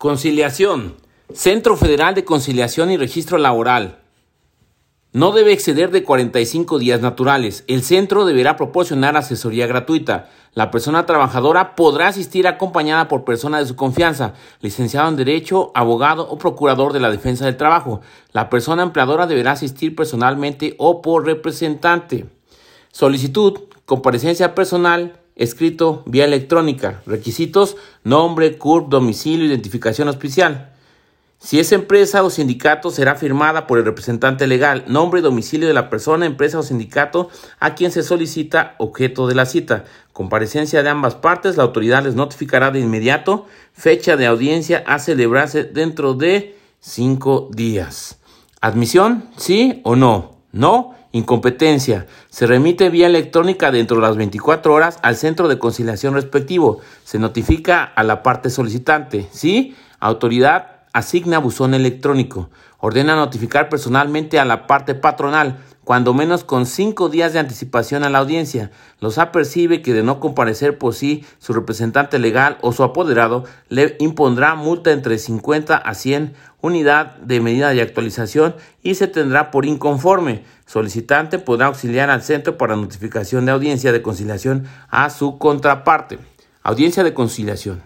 Conciliación. Centro Federal de Conciliación y Registro Laboral. No debe exceder de 45 días naturales. El centro deberá proporcionar asesoría gratuita. La persona trabajadora podrá asistir acompañada por persona de su confianza, licenciado en Derecho, abogado o procurador de la defensa del trabajo. La persona empleadora deberá asistir personalmente o por representante. Solicitud, comparecencia personal, escrito vía electrónica. Requisitos, nombre, CURP, domicilio, identificación auspicial. Si es empresa o sindicato, será firmada por el representante legal, nombre y domicilio de la persona, empresa o sindicato a quien se solicita objeto de la cita. Comparecencia de ambas partes, la autoridad les notificará de inmediato fecha de audiencia a celebrarse dentro de cinco días. ¿Admisión? ¿Sí o no? No. Incompetencia. Se remite vía electrónica dentro de las 24 horas al centro de conciliación respectivo. Se notifica a la parte solicitante. ¿Sí? Autoridad asigna buzón electrónico. Ordena notificar personalmente a la parte patronal, cuando menos con cinco días de anticipación a la audiencia. Los apercibe que de no comparecer por sí, su representante legal o su apoderado le impondrá multa entre 50 a 100 unidad de medida de actualización y se tendrá por inconforme. Solicitante podrá auxiliar al centro para notificación de audiencia de conciliación a su contraparte. Audiencia de conciliación.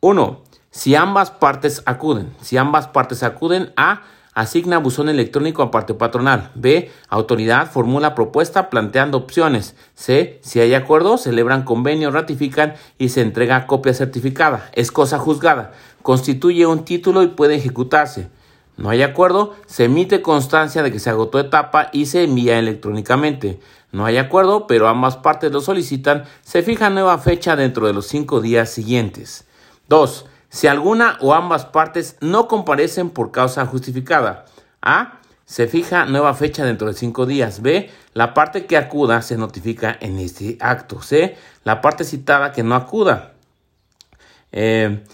1. Si ambas partes acuden, si ambas partes acuden a asigna buzón electrónico a parte patronal. B. Autoridad formula propuesta planteando opciones. C. Si hay acuerdo, celebran convenio, ratifican y se entrega copia certificada. Es cosa juzgada. Constituye un título y puede ejecutarse. No hay acuerdo, se emite constancia de que se agotó etapa y se envía electrónicamente. No hay acuerdo, pero ambas partes lo solicitan, se fija nueva fecha dentro de los cinco días siguientes. 2 si alguna o ambas partes no comparecen por causa justificada. A. Se fija nueva fecha dentro de cinco días. B. La parte que acuda se notifica en este acto. C. La parte citada que no acuda. Eh,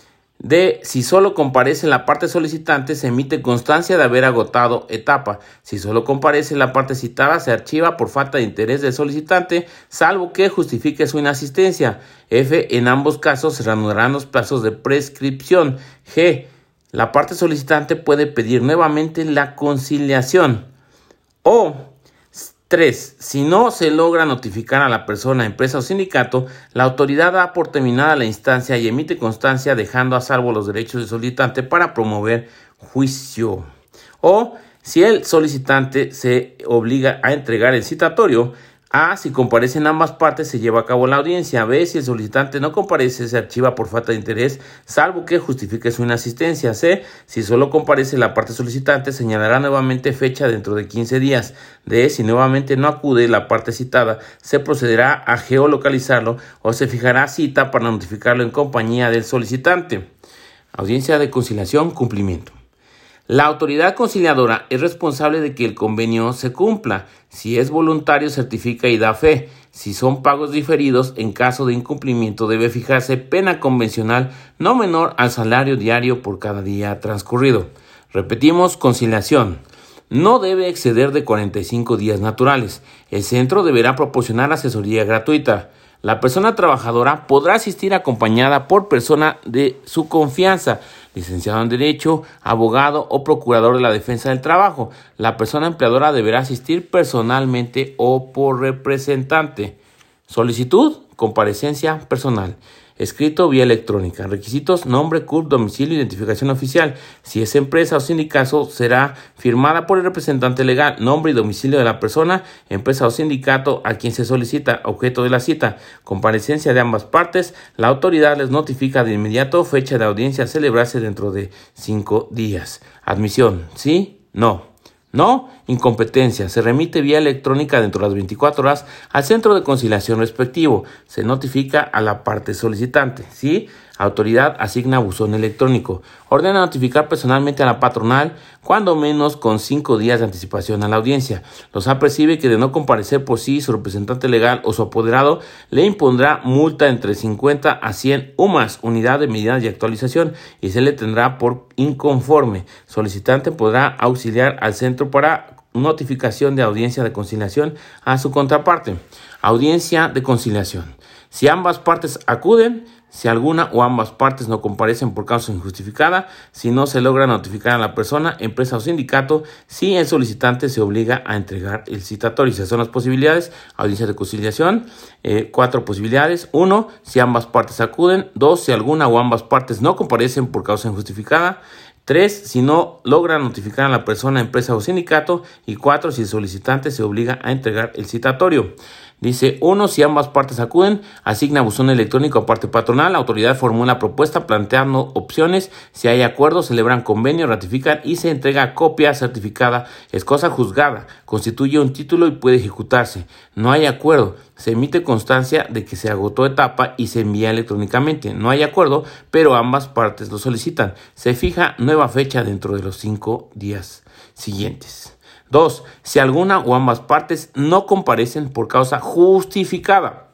D. Si solo comparece la parte solicitante, se emite constancia de haber agotado etapa. Si solo comparece la parte citada, se archiva por falta de interés del solicitante, salvo que justifique su inasistencia. F. En ambos casos se reanudarán los plazos de prescripción. G. La parte solicitante puede pedir nuevamente la conciliación. O 3. Si no se logra notificar a la persona, empresa o sindicato, la autoridad da por terminada la instancia y emite constancia dejando a salvo los derechos del solicitante para promover juicio. O si el solicitante se obliga a entregar el citatorio, a. Si comparecen ambas partes, se lleva a cabo la audiencia. B. Si el solicitante no comparece, se archiva por falta de interés, salvo que justifique su inasistencia. C. Si solo comparece la parte solicitante, señalará nuevamente fecha dentro de 15 días. D. Si nuevamente no acude la parte citada, se procederá a geolocalizarlo o se fijará cita para notificarlo en compañía del solicitante. Audiencia de conciliación, cumplimiento. La autoridad conciliadora es responsable de que el convenio se cumpla. Si es voluntario, certifica y da fe. Si son pagos diferidos, en caso de incumplimiento debe fijarse pena convencional no menor al salario diario por cada día transcurrido. Repetimos, conciliación. No debe exceder de 45 días naturales. El centro deberá proporcionar asesoría gratuita. La persona trabajadora podrá asistir acompañada por persona de su confianza, licenciado en Derecho, abogado o procurador de la defensa del trabajo. La persona empleadora deberá asistir personalmente o por representante. Solicitud, comparecencia personal escrito vía electrónica. Requisitos, nombre, CURP, domicilio, identificación oficial. Si es empresa o sindicato, será firmada por el representante legal, nombre y domicilio de la persona, empresa o sindicato a quien se solicita objeto de la cita. Comparecencia de ambas partes. La autoridad les notifica de inmediato fecha de audiencia a celebrarse dentro de cinco días. Admisión, ¿sí? No. No, incompetencia. Se remite vía electrónica dentro de las 24 horas al centro de conciliación respectivo. Se notifica a la parte solicitante. ¿Sí? Autoridad asigna buzón electrónico. Ordena notificar personalmente a la patronal, cuando menos con cinco días de anticipación a la audiencia. Los apercibe que de no comparecer por sí, su representante legal o su apoderado le impondrá multa entre 50 a 100 UMAS, unidad de medida de actualización, y se le tendrá por inconforme. Solicitante podrá auxiliar al centro para notificación de audiencia de conciliación a su contraparte. Audiencia de conciliación. Si ambas partes acuden, si alguna o ambas partes no comparecen por causa injustificada, si no se logra notificar a la persona, empresa o sindicato, si el solicitante se obliga a entregar el citatorio. Esas son las posibilidades. Audiencia de conciliación, eh, cuatro posibilidades. Uno, si ambas partes acuden. Dos, si alguna o ambas partes no comparecen por causa injustificada. Tres, si no logra notificar a la persona, empresa o sindicato. Y cuatro, si el solicitante se obliga a entregar el citatorio. Dice, uno, si ambas partes acuden, asigna buzón electrónico a parte patronal, la autoridad formula propuesta planteando opciones, si hay acuerdo, celebran convenio, ratifican y se entrega copia certificada, es cosa juzgada, constituye un título y puede ejecutarse. No hay acuerdo, se emite constancia de que se agotó etapa y se envía electrónicamente. No hay acuerdo, pero ambas partes lo solicitan. Se fija nueva fecha dentro de los cinco días siguientes. 2. Si alguna o ambas partes no comparecen por causa justificada.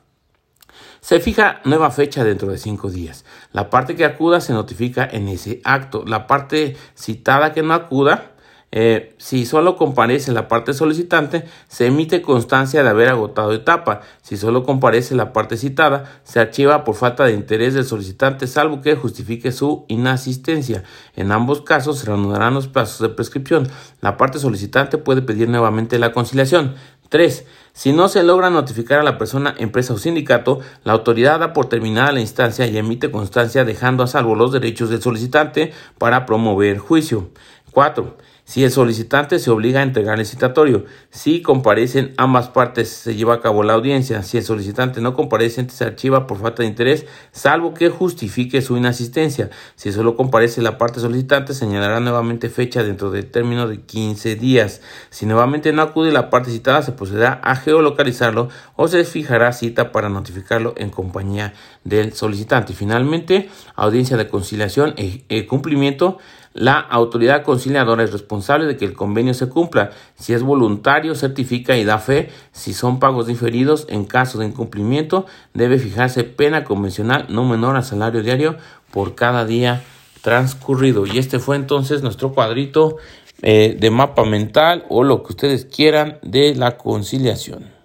Se fija nueva fecha dentro de cinco días. La parte que acuda se notifica en ese acto. La parte citada que no acuda eh, si solo comparece la parte solicitante, se emite constancia de haber agotado etapa. Si solo comparece la parte citada, se archiva por falta de interés del solicitante, salvo que justifique su inasistencia. En ambos casos se reanudarán los plazos de prescripción. La parte solicitante puede pedir nuevamente la conciliación. 3. Si no se logra notificar a la persona, empresa o sindicato, la autoridad da por terminada la instancia y emite constancia dejando a salvo los derechos del solicitante para promover juicio. 4. Si el solicitante se obliga a entregar el citatorio, si comparecen ambas partes, se lleva a cabo la audiencia. Si el solicitante no comparece, se archiva por falta de interés, salvo que justifique su inasistencia. Si solo comparece la parte solicitante, señalará nuevamente fecha dentro del término de 15 días. Si nuevamente no acude la parte citada, se procederá a geolocalizarlo o se fijará cita para notificarlo en compañía del solicitante. Finalmente, audiencia de conciliación y e, e cumplimiento la autoridad conciliadora es responsable de que el convenio se cumpla. Si es voluntario, certifica y da fe. Si son pagos diferidos, en caso de incumplimiento, debe fijarse pena convencional no menor al salario diario por cada día transcurrido. Y este fue entonces nuestro cuadrito eh, de mapa mental o lo que ustedes quieran de la conciliación.